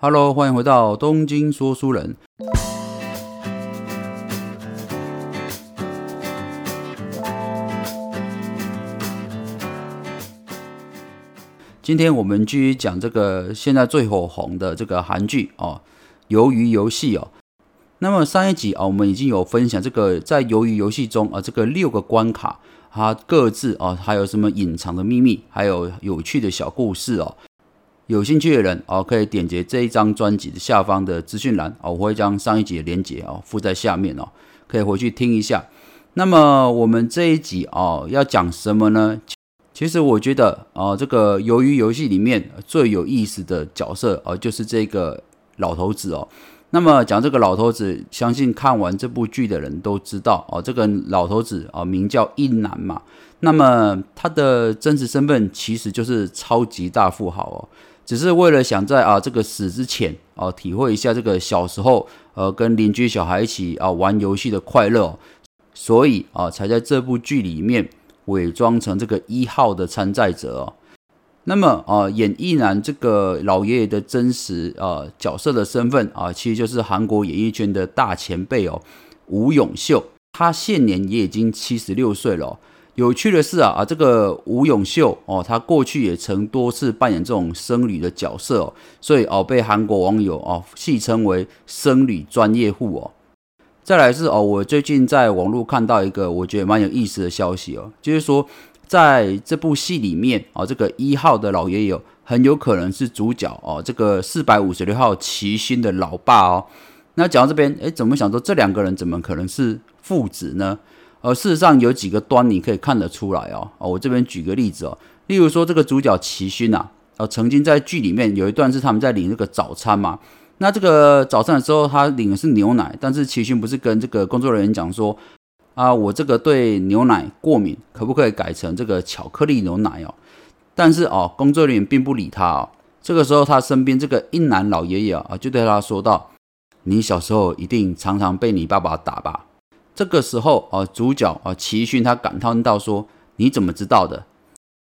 Hello，欢迎回到东京说书人。今天我们继续讲这个现在最火红的这个韩剧哦，《鱿鱼游戏》哦。那么上一集啊，我们已经有分享这个在鱿鱼游戏中啊，这个六个关卡，它各自啊还有什么隐藏的秘密，还有有趣的小故事哦。有兴趣的人哦，可以点击这一张专辑的下方的资讯栏哦，我会将上一集的连接哦附在下面哦，可以回去听一下。那么我们这一集哦要讲什么呢？其实我觉得啊，这个鱿鱼游戏里面最有意思的角色哦，就是这个老头子哦。那么讲这个老头子，相信看完这部剧的人都知道哦，这个老头子啊名叫印南嘛。那么他的真实身份其实就是超级大富豪哦，只是为了想在啊这个死之前啊体会一下这个小时候呃跟邻居小孩一起啊玩游戏的快乐，所以啊才在这部剧里面。伪装成这个一号的参赛者哦，那么啊，演艺男这个老爷爷的真实啊角色的身份啊，其实就是韩国演艺圈的大前辈哦，吴永秀，他现年也已经七十六岁了。有趣的是啊啊，这个吴永秀哦，他过去也曾多次扮演这种僧侣的角色哦，所以哦被韩国网友哦戏称为僧侣专业户哦。再来是哦，我最近在网络看到一个我觉得蛮有意思的消息哦，就是说在这部戏里面哦，这个一号的老爷爷很有可能是主角哦，这个四百五十六号齐勋的老爸哦。那讲到这边，哎，怎么想说这两个人怎么可能是父子呢？而事实上有几个端倪可以看得出来哦。哦，我这边举个例子哦，例如说这个主角齐勋呐，哦，曾经在剧里面有一段是他们在领这个早餐嘛。那这个早餐的时候，他领的是牛奶，但是齐勋不是跟这个工作人员讲说，啊，我这个对牛奶过敏，可不可以改成这个巧克力牛奶哦？但是哦，工作人员并不理他哦。这个时候，他身边这个英男老爷爷啊，就对他说道：“你小时候一定常常被你爸爸打吧？”这个时候啊，主角啊齐勋他感叹到说：“你怎么知道的？”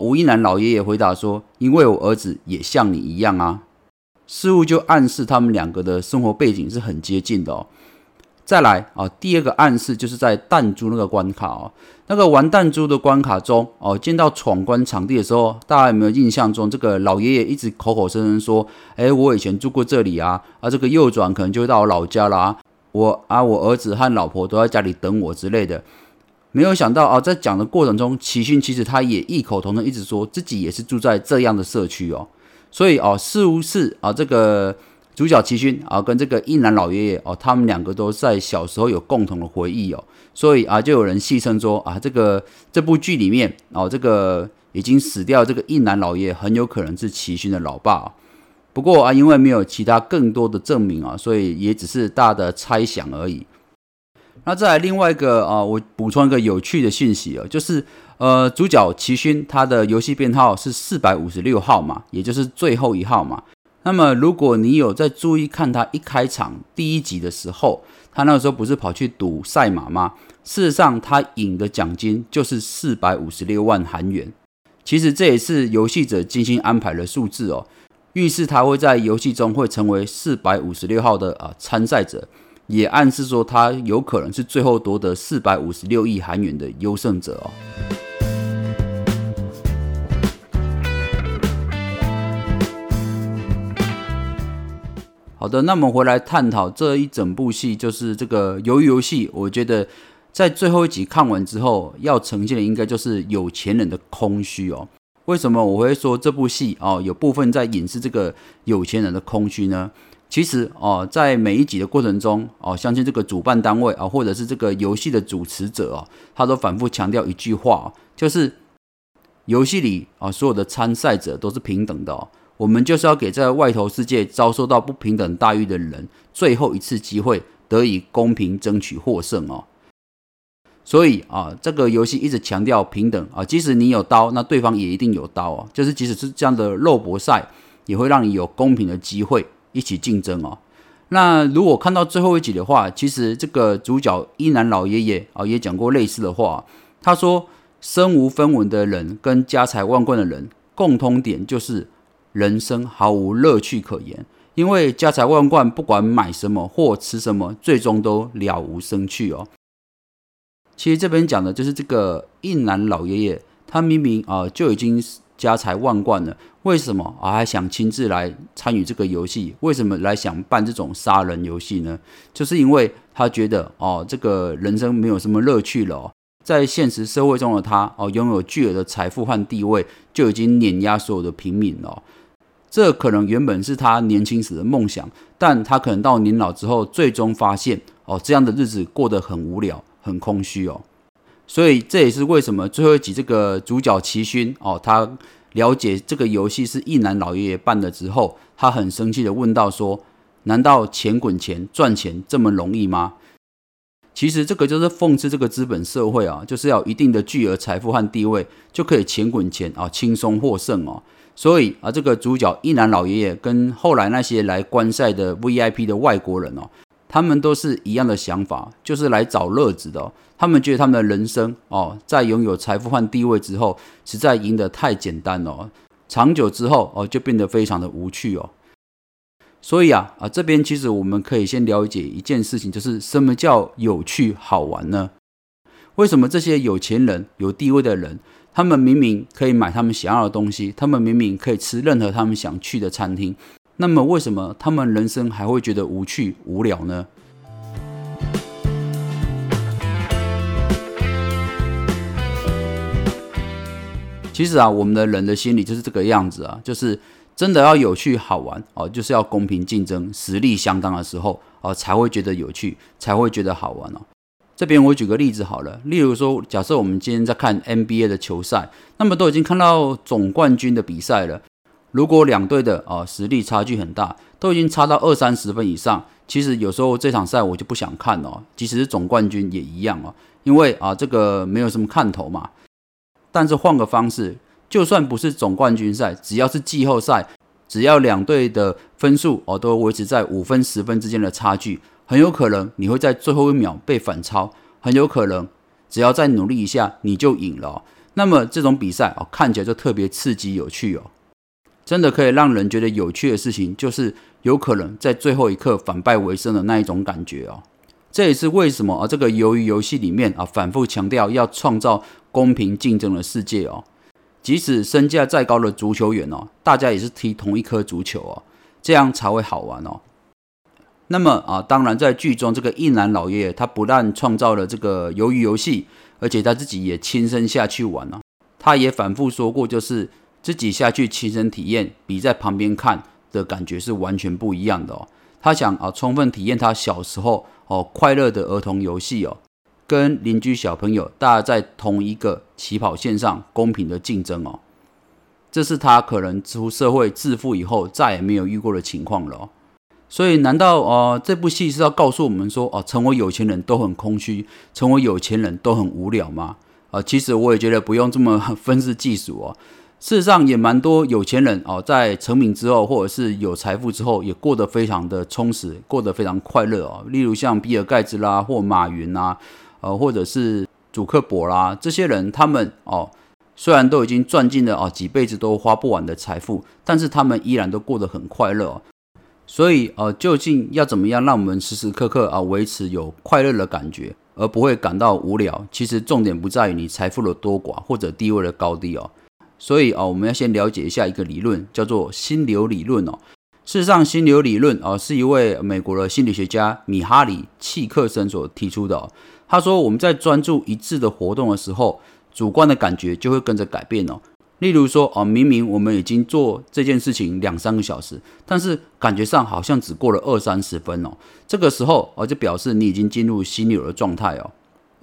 吴一男老爷爷回答说：“因为我儿子也像你一样啊。”似乎就暗示他们两个的生活背景是很接近的哦。再来啊，第二个暗示就是在弹珠那个关卡哦，那个玩弹珠的关卡中哦，见到闯关场地的时候，大家有没有印象中这个老爷爷一直口口声声说：“哎，我以前住过这里啊，啊，这个右转可能就会到我老家啦，我啊，我儿子和老婆都在家里等我之类的。”没有想到啊，在讲的过程中，奇勋其实他也异口同声一直说自己也是住在这样的社区哦。所以哦，似乎是啊，这个主角齐勋啊，跟这个印南老爷爷哦，他们两个都在小时候有共同的回忆哦，所以啊，就有人戏称说啊，这个这部剧里面哦，这个已经死掉这个印南老爷爷很有可能是齐勋的老爸。不过啊，因为没有其他更多的证明啊，所以也只是大的猜想而已。那再来另外一个啊，我补充一个有趣的信息啊，就是。呃，主角齐勋他的游戏编号是四百五十六号嘛，也就是最后一号嘛。那么如果你有在注意看他一开场第一集的时候，他那个时候不是跑去赌赛马吗？事实上，他赢的奖金就是四百五十六万韩元。其实这也是游戏者精心安排的数字哦，预示他会在游戏中会成为四百五十六号的啊参赛者，也暗示说他有可能是最后夺得四百五十六亿韩元的优胜者哦。好的，那么回来探讨这一整部戏，就是这个鱿鱼游戏。我觉得在最后一集看完之后，要呈现的应该就是有钱人的空虚哦。为什么我会说这部戏哦有部分在掩饰这个有钱人的空虚呢？其实哦，在每一集的过程中哦，相信这个主办单位啊，或者是这个游戏的主持者哦，他都反复强调一句话，就是游戏里啊，所有的参赛者都是平等的哦。我们就是要给在外头世界遭受到不平等待遇的人最后一次机会，得以公平争取获胜哦。所以啊，这个游戏一直强调平等啊，即使你有刀，那对方也一定有刀哦。就是即使是这样的肉搏赛，也会让你有公平的机会一起竞争哦。那如果看到最后一集的话，其实这个主角伊南老爷爷啊也讲过类似的话，他说：身无分文的人跟家财万贯的人共通点就是。人生毫无乐趣可言，因为家财万贯，不管买什么或吃什么，最终都了无生趣哦。其实这边讲的就是这个印南老爷爷，他明明啊就已经家财万贯了，为什么啊还想亲自来参与这个游戏？为什么来想办这种杀人游戏呢？就是因为他觉得哦，这个人生没有什么乐趣了。在现实社会中的他哦，拥有巨额的财富和地位，就已经碾压所有的平民了。这可能原本是他年轻时的梦想，但他可能到年老之后，最终发现哦，这样的日子过得很无聊。很空虚哦，所以这也是为什么最后一集这个主角齐勋哦，他了解这个游戏是一男老爷爷办的之后，他很生气的问道说：“难道钱滚钱赚钱这么容易吗？”其实这个就是讽刺这个资本社会啊，就是要一定的巨额财富和地位，就可以钱滚钱啊，轻松获胜哦。所以啊，这个主角一男老爷爷跟后来那些来观赛的 VIP 的外国人哦。他们都是一样的想法，就是来找乐子的。他们觉得他们的人生哦，在拥有财富和地位之后，实在赢得太简单了。长久之后哦，就变得非常的无趣哦。所以啊啊，这边其实我们可以先了解一件事情，就是什么叫有趣好玩呢？为什么这些有钱人、有地位的人，他们明明可以买他们想要的东西，他们明明可以吃任何他们想去的餐厅？那么，为什么他们人生还会觉得无趣无聊呢？其实啊，我们的人的心理就是这个样子啊，就是真的要有趣好玩哦，就是要公平竞争、实力相当的时候哦，才会觉得有趣，才会觉得好玩哦。这边我举个例子好了，例如说，假设我们今天在看 NBA 的球赛，那么都已经看到总冠军的比赛了。如果两队的啊实力差距很大，都已经差到二三十分以上，其实有时候这场赛我就不想看了。即使是总冠军也一样哦，因为啊这个没有什么看头嘛。但是换个方式，就算不是总冠军赛，只要是季后赛，只要两队的分数哦都维持在五分十分之间的差距，很有可能你会在最后一秒被反超，很有可能只要再努力一下你就赢了。那么这种比赛哦看起来就特别刺激有趣哦。真的可以让人觉得有趣的事情，就是有可能在最后一刻反败为胜的那一种感觉哦。这也是为什么啊，这个鱿鱼游戏里面啊，反复强调要创造公平竞争的世界哦。即使身价再高的足球员哦，大家也是踢同一颗足球哦，这样才会好玩哦。那么啊，当然在剧中这个一男老爷爷，他不但创造了这个鱿鱼游戏，而且他自己也亲身下去玩了。他也反复说过，就是。自己下去亲身体验，比在旁边看的感觉是完全不一样的哦。他想啊，充分体验他小时候哦快乐的儿童游戏哦，跟邻居小朋友大家在同一个起跑线上公平的竞争哦。这是他可能出社会致富以后再也没有遇过的情况了。所以，难道哦这部戏是要告诉我们说哦，成为有钱人都很空虚，成为有钱人都很无聊吗？啊，其实我也觉得不用这么 分式计数哦。事实上也蛮多有钱人哦，在成名之后，或者是有财富之后，也过得非常的充实，过得非常快乐哦。例如像比尔盖茨啦，或马云啦，呃，或者是祖克伯啦，这些人，他们哦，虽然都已经赚进了哦几辈子都花不完的财富，但是他们依然都过得很快乐。所以呃，究竟要怎么样让我们时时刻刻啊维持有快乐的感觉，而不会感到无聊？其实重点不在于你财富的多寡或者地位的高低哦。所以啊，我们要先了解一下一个理论，叫做心流理论哦。事实上，心流理论啊，是一位美国的心理学家米哈里契克森所提出的。他说，我们在专注一致的活动的时候，主观的感觉就会跟着改变哦。例如说啊，明明我们已经做这件事情两三个小时，但是感觉上好像只过了二三十分哦。这个时候啊，就表示你已经进入心流的状态哦。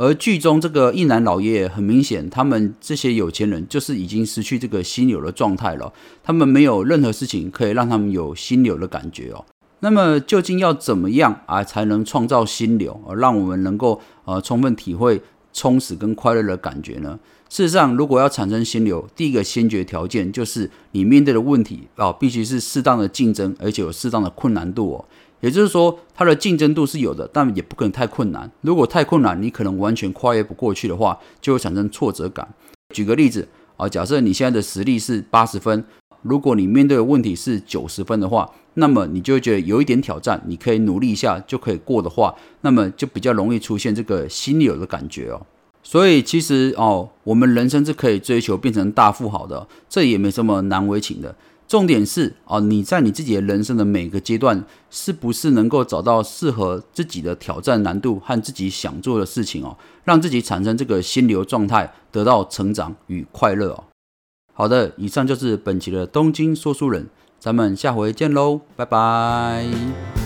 而剧中这个一男老爷爷，很明显，他们这些有钱人就是已经失去这个心流的状态了。他们没有任何事情可以让他们有心流的感觉哦。那么究竟要怎么样啊，才能创造心流，而让我们能够呃充分体会充实跟快乐的感觉呢？事实上，如果要产生心流，第一个先决条件就是你面对的问题啊，必须是适当的竞争，而且有适当的困难度哦。也就是说，它的竞争度是有的，但也不可能太困难。如果太困难，你可能完全跨越不过去的话，就会产生挫折感。举个例子啊，假设你现在的实力是八十分，如果你面对的问题是九十分的话，那么你就会觉得有一点挑战，你可以努力一下就可以过的话，那么就比较容易出现这个心流的感觉哦。所以其实哦，我们人生是可以追求变成大富豪的，这也没什么难为情的。重点是啊，你在你自己的人生的每个阶段，是不是能够找到适合自己的挑战难度和自己想做的事情哦，让自己产生这个心流状态，得到成长与快乐哦。好的，以上就是本期的东京说书人，咱们下回见喽，拜拜。